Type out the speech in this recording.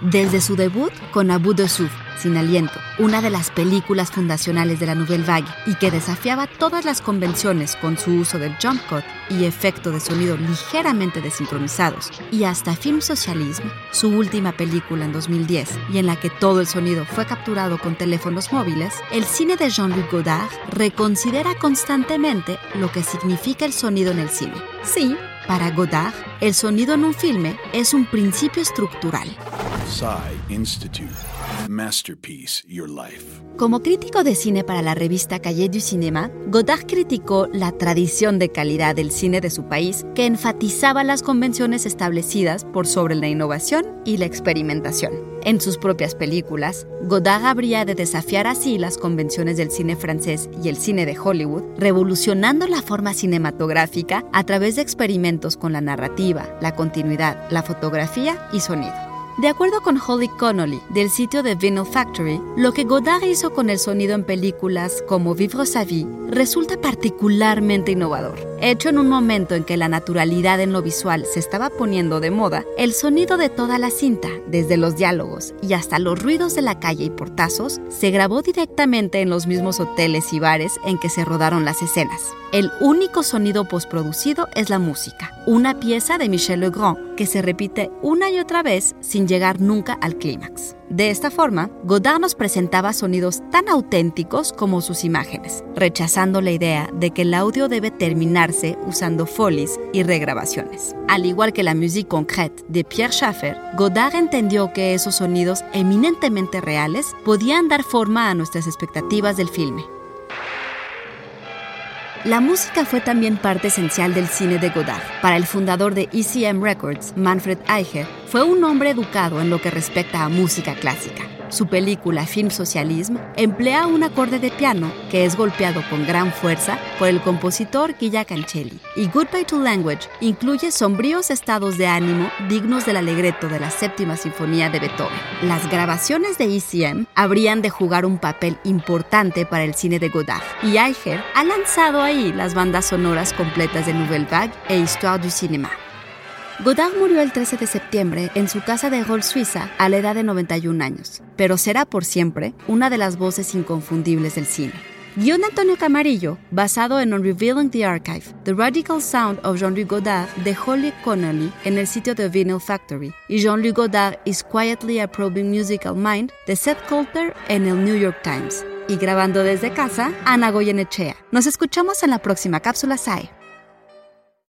Desde su debut con Abu de Souf, Sin Aliento, una de las películas fundacionales de la Nouvelle Vague y que desafiaba todas las convenciones con su uso del jump cut y efecto de sonido ligeramente desincronizados, y hasta Film Socialism, su última película en 2010 y en la que todo el sonido fue capturado con teléfonos móviles, el cine de Jean-Luc Godard reconsidera constantemente lo que significa el sonido en el cine. Sí, para Godard, el sonido en un filme es un principio estructural. Institute. Masterpiece Your Life. Como crítico de cine para la revista Cahiers du Cinéma, Godard criticó la tradición de calidad del cine de su país que enfatizaba las convenciones establecidas por sobre la innovación y la experimentación. En sus propias películas, Godard habría de desafiar así las convenciones del cine francés y el cine de Hollywood, revolucionando la forma cinematográfica a través de experimentos con la narrativa, la continuidad, la fotografía y sonido. De acuerdo con Holly Connolly, del sitio de Vinyl Factory, lo que Godard hizo con el sonido en películas como Vivre sa vie resulta particularmente innovador. Hecho en un momento en que la naturalidad en lo visual se estaba poniendo de moda, el sonido de toda la cinta, desde los diálogos y hasta los ruidos de la calle y portazos, se grabó directamente en los mismos hoteles y bares en que se rodaron las escenas. El único sonido postproducido es la música, una pieza de Michel Legrand que se repite una y otra vez sin llegar nunca al clímax. De esta forma, Godard nos presentaba sonidos tan auténticos como sus imágenes, rechazando la idea de que el audio debe terminarse usando folies y regrabaciones. Al igual que la musique concrète de Pierre Schaeffer, Godard entendió que esos sonidos eminentemente reales podían dar forma a nuestras expectativas del filme. La música fue también parte esencial del cine de Godard. Para el fundador de ECM Records, Manfred Eicher, fue un hombre educado en lo que respecta a música clásica. Su película Film Socialism emplea un acorde de piano que es golpeado con gran fuerza por el compositor Guilla Cancelli. Y Goodbye to Language incluye sombríos estados de ánimo dignos del alegreto de la séptima sinfonía de Beethoven. Las grabaciones de ECM habrían de jugar un papel importante para el cine de Godard. Y Eicher ha lanzado ahí las bandas sonoras completas de Nouvelle Vague e Histoire du Cinéma. Godard murió el 13 de septiembre en su casa de Hall, Suiza, a la edad de 91 años, pero será por siempre una de las voces inconfundibles del cine. Guión de Antonio Camarillo, basado en On Revealing the Archive, The Radical Sound of Jean-Luc Godard de Holly Connolly en el sitio de Vinyl Factory, y Jean-Luc Godard is Quietly Approving Musical Mind de Seth Coulter en el New York Times. Y grabando desde casa, Ana Goyenechea. Nos escuchamos en la próxima cápsula SAE.